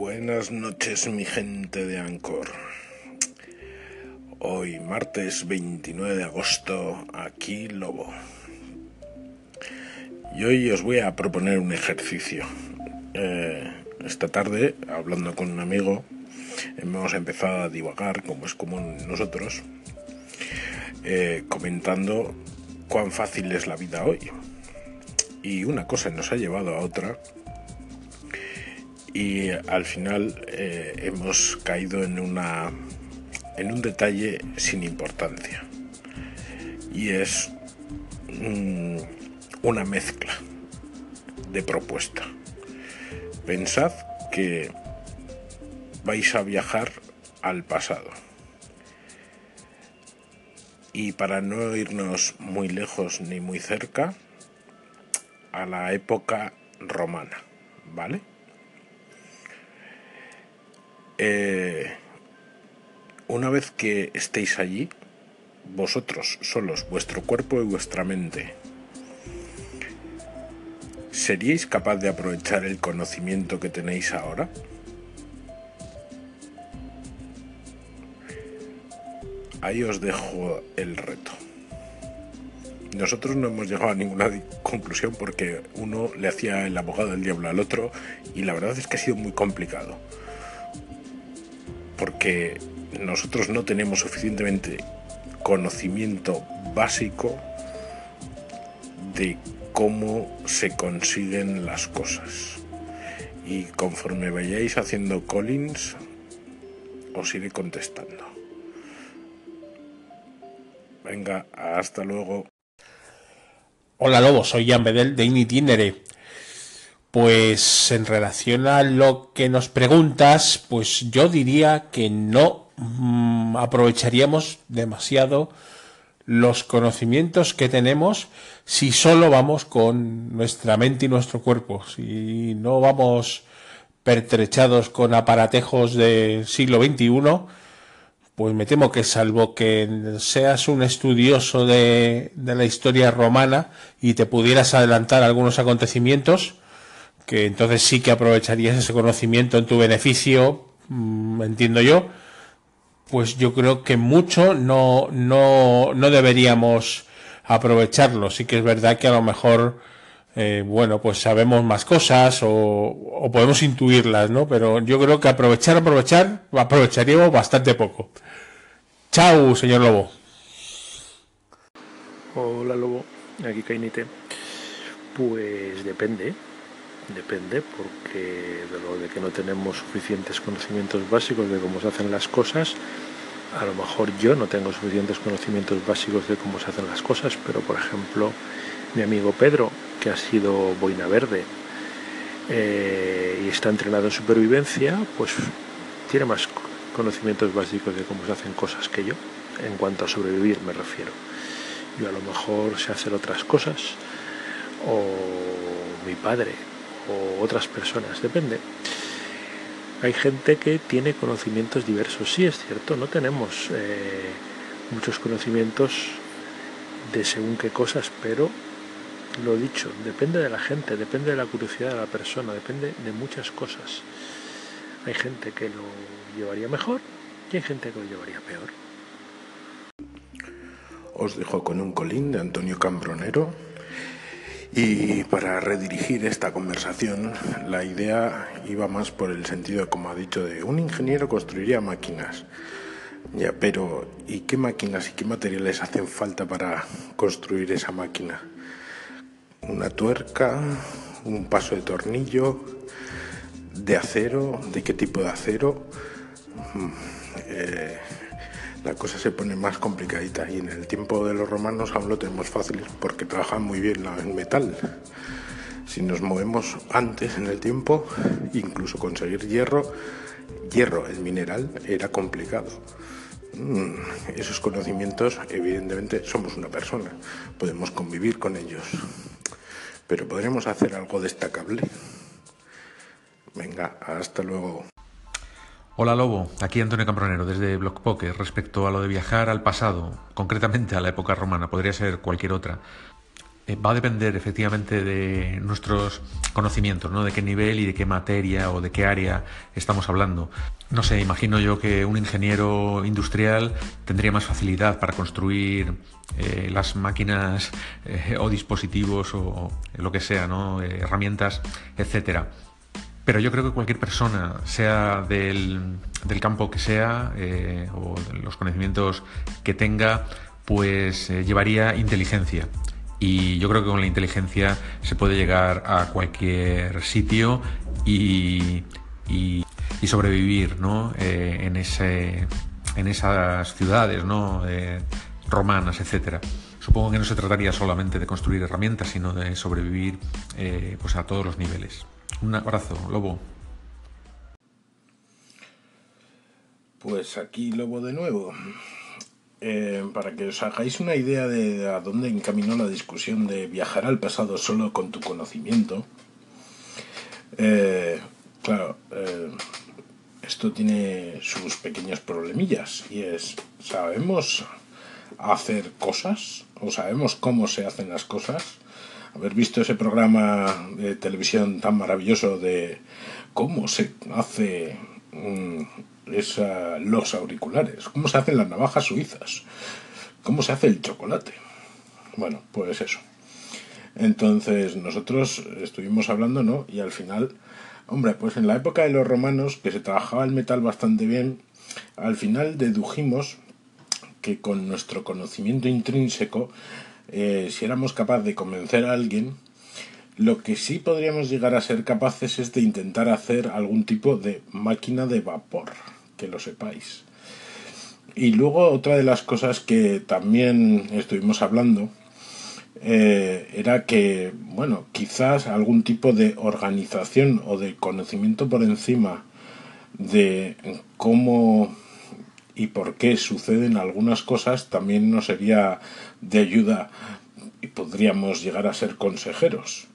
Buenas noches mi gente de Ancor. Hoy martes 29 de agosto, aquí Lobo. Y hoy os voy a proponer un ejercicio. Eh, esta tarde, hablando con un amigo, hemos empezado a divagar, como es común nosotros, eh, comentando cuán fácil es la vida hoy. Y una cosa nos ha llevado a otra y al final eh, hemos caído en una en un detalle sin importancia. Y es mm, una mezcla de propuesta. Pensad que vais a viajar al pasado. Y para no irnos muy lejos ni muy cerca a la época romana vale eh, una vez que estéis allí, vosotros solos, vuestro cuerpo y vuestra mente, ¿seríais capaz de aprovechar el conocimiento que tenéis ahora? Ahí os dejo el reto. Nosotros no hemos llegado a ninguna conclusión porque uno le hacía el abogado del diablo al otro y la verdad es que ha sido muy complicado porque nosotros no tenemos suficientemente conocimiento básico de cómo se consiguen las cosas. Y conforme vayáis haciendo Collins, os iré contestando. Venga, hasta luego. Hola Lobo, soy Jan Bedel de Initinere. Pues en relación a lo que nos preguntas, pues yo diría que no mm, aprovecharíamos demasiado los conocimientos que tenemos si solo vamos con nuestra mente y nuestro cuerpo, si no vamos pertrechados con aparatejos del siglo XXI, pues me temo que salvo que seas un estudioso de, de la historia romana y te pudieras adelantar algunos acontecimientos, que entonces sí que aprovecharías ese conocimiento en tu beneficio, mm, entiendo yo, pues yo creo que mucho no, no, no deberíamos aprovecharlo. Sí que es verdad que a lo mejor, eh, bueno, pues sabemos más cosas o, o, podemos intuirlas, ¿no? Pero yo creo que aprovechar, aprovechar, aprovecharíamos bastante poco. Chao, señor Lobo. Hola, Lobo. Aquí Cainite. Pues depende depende porque de lo de que no tenemos suficientes conocimientos básicos de cómo se hacen las cosas a lo mejor yo no tengo suficientes conocimientos básicos de cómo se hacen las cosas pero por ejemplo mi amigo Pedro que ha sido boina verde eh, y está entrenado en supervivencia pues tiene más conocimientos básicos de cómo se hacen cosas que yo en cuanto a sobrevivir me refiero. Yo a lo mejor sé hacer otras cosas o mi padre o otras personas, depende. Hay gente que tiene conocimientos diversos, sí es cierto, no tenemos eh, muchos conocimientos de según qué cosas, pero lo dicho, depende de la gente, depende de la curiosidad de la persona, depende de muchas cosas. Hay gente que lo llevaría mejor y hay gente que lo llevaría peor. Os dejo con un colín de Antonio Cambronero y para redirigir esta conversación, la idea iba más por el sentido, como ha dicho, de un ingeniero construiría máquinas. Ya, pero ¿y qué máquinas y qué materiales hacen falta para construir esa máquina? ¿Una tuerca? ¿Un paso de tornillo? ¿De acero? ¿De qué tipo de acero? Mm, eh, la cosa se pone más complicadita y en el tiempo de los romanos aún lo tenemos fácil porque trabajan muy bien el metal. Si nos movemos antes en el tiempo, incluso conseguir hierro, hierro, el mineral, era complicado. Mm, esos conocimientos, evidentemente, somos una persona, podemos convivir con ellos, pero podremos hacer algo destacable. Venga, hasta luego. Hola Lobo, aquí Antonio Cambronero desde Block Poker. Respecto a lo de viajar al pasado, concretamente a la época romana, podría ser cualquier otra. eh, va a depender efectivamente de nuestros conocimientos, ¿no? De qué nivel y de qué materia o de qué área estamos hablando. No sé, imagino yo que un ingeniero industrial tendría más facilidad para construir eh, las máquinas eh, o dispositivos o, lo que sea, herramientas, etcétera. Pero yo creo que cualquier persona, sea del, del campo que sea o de los conocimientos que tenga, pues llevaría inteligencia y yo creo que con la inteligencia se puede llegar a cualquier sitio y, y, sobrevivir ¿no? Eh, en, ese, en esas ciudades ¿no? Eh, romanas, etcétera. Supongo que no se trataría solamente de construir herramientas, sino de sobrevivir eh, pues a todos los niveles. Un abrazo, Lobo. Pues aquí Lobo de nuevo. Eh, para que os hagáis una idea de a dónde encaminó la discusión de viajar al pasado solo con tu conocimiento, eh, claro, eh, esto tiene sus pequeños problemillas y es, ¿sabemos hacer cosas? ¿O sabemos cómo se hacen las cosas? Haber visto ese programa de televisión tan maravilloso de cómo se hace es los auriculares, cómo se hacen las navajas suizas, cómo se hace el chocolate. Bueno, pues eso. Entonces nosotros estuvimos hablando, ¿no? Y al final, hombre, pues en la época de los romanos, que se trabajaba el metal bastante bien, al final dedujimos que con nuestro conocimiento intrínseco, eh, si éramos capaces de convencer a alguien, lo que sí podríamos llegar a ser capaces es de intentar hacer algún tipo de máquina de vapor, que lo sepáis. Y luego otra de las cosas que también estuvimos hablando eh, era que, bueno, quizás algún tipo de organización o de conocimiento por encima de cómo y por qué suceden algunas cosas también nos sería de ayuda y podríamos llegar a ser consejeros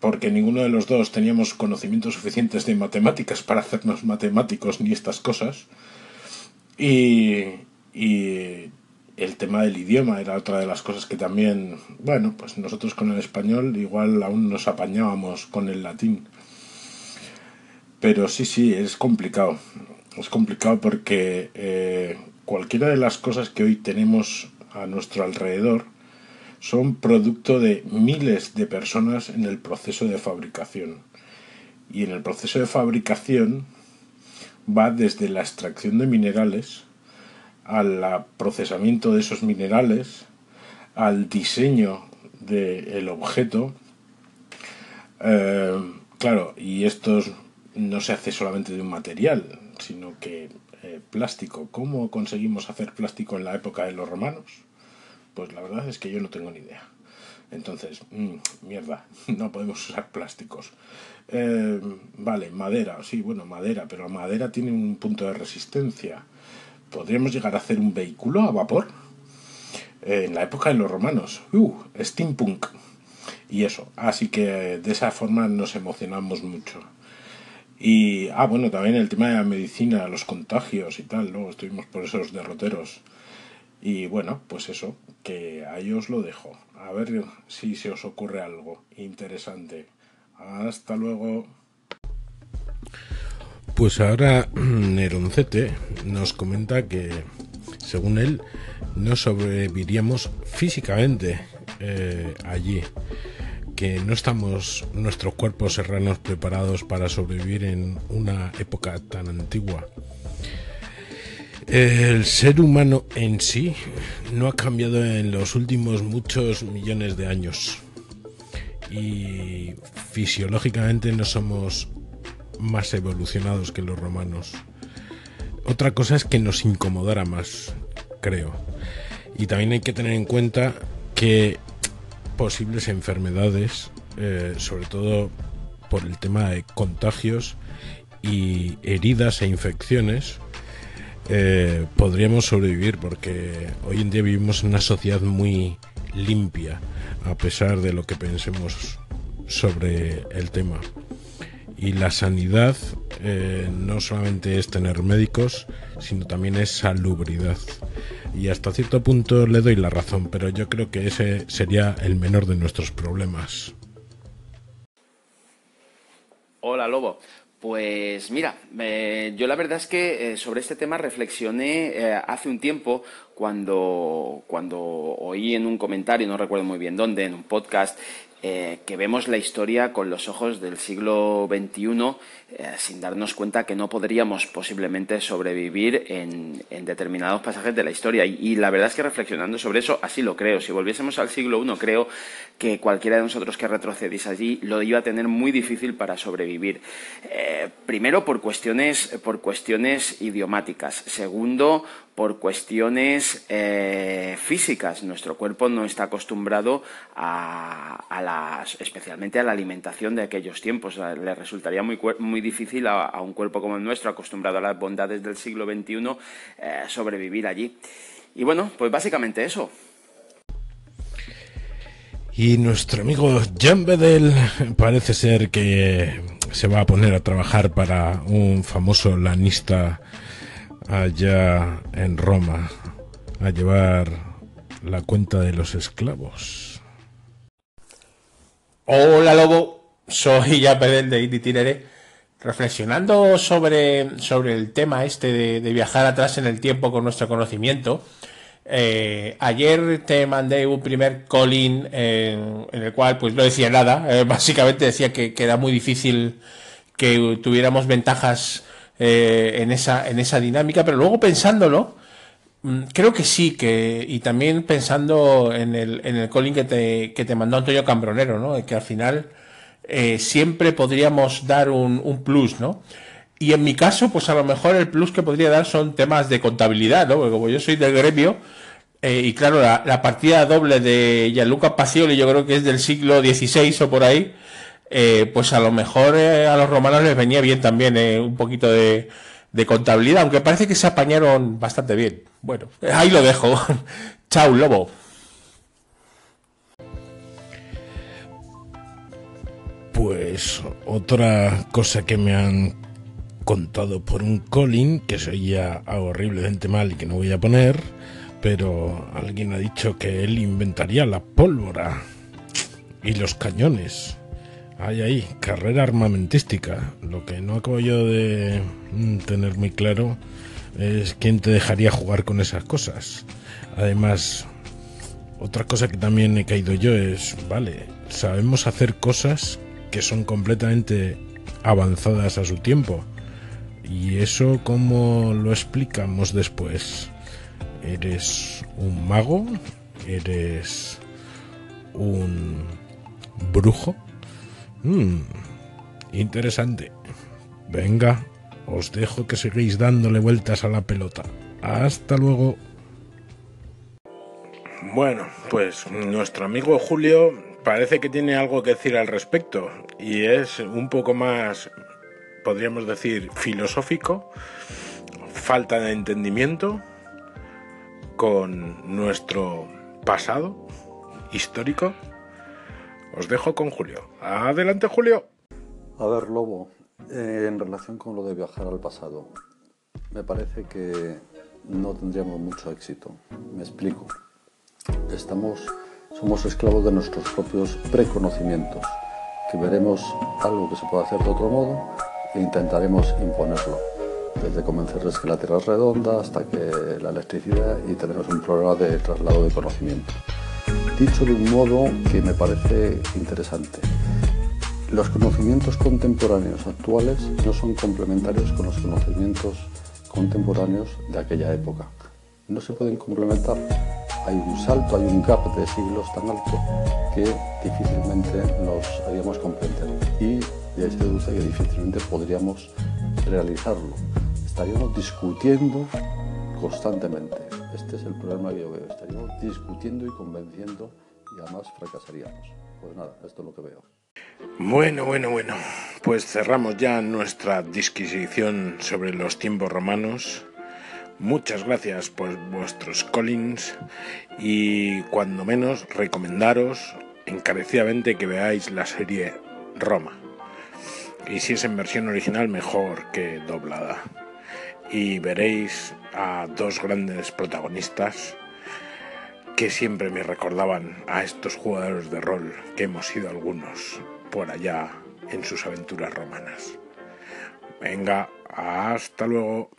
porque ninguno de los dos teníamos conocimientos suficientes de matemáticas para hacernos matemáticos ni estas cosas. Y, y el tema del idioma era otra de las cosas que también, bueno, pues nosotros con el español igual aún nos apañábamos con el latín. Pero sí, sí, es complicado. Es complicado porque eh, cualquiera de las cosas que hoy tenemos a nuestro alrededor, son producto de miles de personas en el proceso de fabricación. Y en el proceso de fabricación va desde la extracción de minerales al procesamiento de esos minerales, al diseño del objeto. Eh, claro, y esto no se hace solamente de un material, sino que eh, plástico. ¿Cómo conseguimos hacer plástico en la época de los romanos? Pues la verdad es que yo no tengo ni idea. Entonces, mm, mierda, no podemos usar plásticos. Eh, vale, madera, sí, bueno, madera, pero la madera tiene un punto de resistencia. ¿Podríamos llegar a hacer un vehículo a vapor? Eh, en la época de los romanos. Uh, steampunk. Y eso, así que de esa forma nos emocionamos mucho. Y, ah, bueno, también el tema de la medicina, los contagios y tal, luego estuvimos por esos derroteros. Y bueno, pues eso, que ahí os lo dejo. A ver si se os ocurre algo interesante. Hasta luego. Pues ahora Neroncete nos comenta que, según él, no sobreviviríamos físicamente eh, allí, que no estamos nuestros cuerpos serranos preparados para sobrevivir en una época tan antigua. El ser humano en sí no ha cambiado en los últimos muchos millones de años y fisiológicamente no somos más evolucionados que los romanos. Otra cosa es que nos incomodara más, creo. Y también hay que tener en cuenta que posibles enfermedades, eh, sobre todo por el tema de contagios y heridas e infecciones, eh, podríamos sobrevivir porque hoy en día vivimos en una sociedad muy limpia a pesar de lo que pensemos sobre el tema y la sanidad eh, no solamente es tener médicos sino también es salubridad y hasta cierto punto le doy la razón, pero yo creo que ese sería el menor de nuestros problemas. Hola Lobo. Pues mira, yo la verdad es que eh, sobre este tema reflexioné eh, hace un tiempo cuando, cuando oí en un comentario, no recuerdo muy bien dónde, en un podcast, eh, que vemos la historia con los ojos del siglo XXI eh, sin darnos cuenta que no podríamos posiblemente sobrevivir en, determinados pasajes de la historia. Y, la verdad es que reflexionando sobre eso, así lo creo. Si volviésemos al siglo I, creo que cualquiera de nosotros que retrocediese allí lo iba a tener muy difícil para sobrevivir. Eh, primero, por cuestiones, por cuestiones idiomáticas. Segundo, por cuestiones físicas. Nuestro cuerpo no está acostumbrado a, especialmente a la alimentación de aquellos tiempos. Le resultaría muy, muy difícil a, un cuerpo como el nuestro, acostumbrado a las bondades del siglo XXI, eh, sobrevivir allí. Y bueno, pues básicamente eso. Y nuestro amigo Jan Bedel parece ser que se va a poner a trabajar para un famoso lanista allá en Roma a llevar la cuenta de los esclavos. Hola Lobo, soy ya Bedel de Itineré. Reflexionando sobre, sobre el tema este de, viajar atrás en el tiempo con nuestro conocimiento, eh, ayer te mandé un primer call-in en el cual pues no decía nada, eh, básicamente decía que, que, era muy difícil que tuviéramos ventajas eh, en, esa, en esa dinámica, pero luego pensándolo, creo que sí, que, y también pensando en el, en el calling que te, que te mandó Antonio Cambronero, ¿no? que al final eh, siempre podríamos dar un, un, plus, ¿no? Y en mi caso, pues a lo mejor el plus que podría dar son temas de contabilidad, ¿no? Porque como yo soy del gremio, eh, y claro, la, la, partida doble de Gianluca Pacioli, yo creo que es del siglo XVI o por ahí, eh, pues a lo mejor eh, a los romanos les venía bien también eh, un poquito de, contabilidad, aunque parece que se apañaron bastante bien. Bueno, ahí lo dejo. Chao, lobo. Pues otra cosa que me han contado por un Colin, que se oía horriblemente mal y que no voy a poner, pero alguien ha dicho que él inventaría la pólvora y los cañones. Hay ahí, carrera armamentística. Lo que no acabo yo de mm, tener muy claro es quién te dejaría jugar con esas cosas. Además, otra cosa que también he caído yo es, vale, sabemos hacer cosas que son completamente avanzadas a su tiempo. ¿Y eso cómo lo explicamos después? ¿Eres un mago? ¿Eres un brujo? Mmm, interesante. Venga, os dejo que sigáis dándole vueltas a la pelota. Hasta luego. Bueno, pues nuestro amigo Julio parece que tiene algo que decir al respecto y es un poco más, podríamos decir, filosófico, falta de entendimiento con nuestro pasado histórico os dejo con Julio. Adelante, Julio. A ver, Lobo, eh, en relación con lo de viajar al pasado, me parece que no tendríamos mucho éxito. Me explico. Estamos, somos esclavos de nuestros propios preconocimientos, que veremos algo que se puede hacer de otro modo e intentaremos imponerlo. Desde convencerles que la Tierra es redonda hasta que la electricidad y tenemos un problema de traslado de conocimiento dicho de un modo que me parece interesante. Los conocimientos contemporáneos actuales no son complementarios con los conocimientos contemporáneos de aquella época. No se pueden complementar. Hay un salto, hay un gap de siglos tan alto que difícilmente nos haríamos comprender. Y de ahí se deduce que difícilmente podríamos realizarlo. Estaríamos discutiendo constantemente. Este es el problema que yo veo. Estaríamos discutiendo y convenciendo y además fracasaríamos. Pues nada, esto es lo que veo. Bueno, bueno, bueno. Pues cerramos ya nuestra disquisición sobre los tiempos romanos. Muchas gracias por vuestros callings y cuando menos recomendaros encarecidamente que veáis la serie Roma. Y si es en versión original, mejor que doblada. y veréis a dos grandes protagonistas que siempre me recordaban a estos jugadores de rol que hemos sido algunos por allá en sus aventuras romanas. Venga, hasta luego.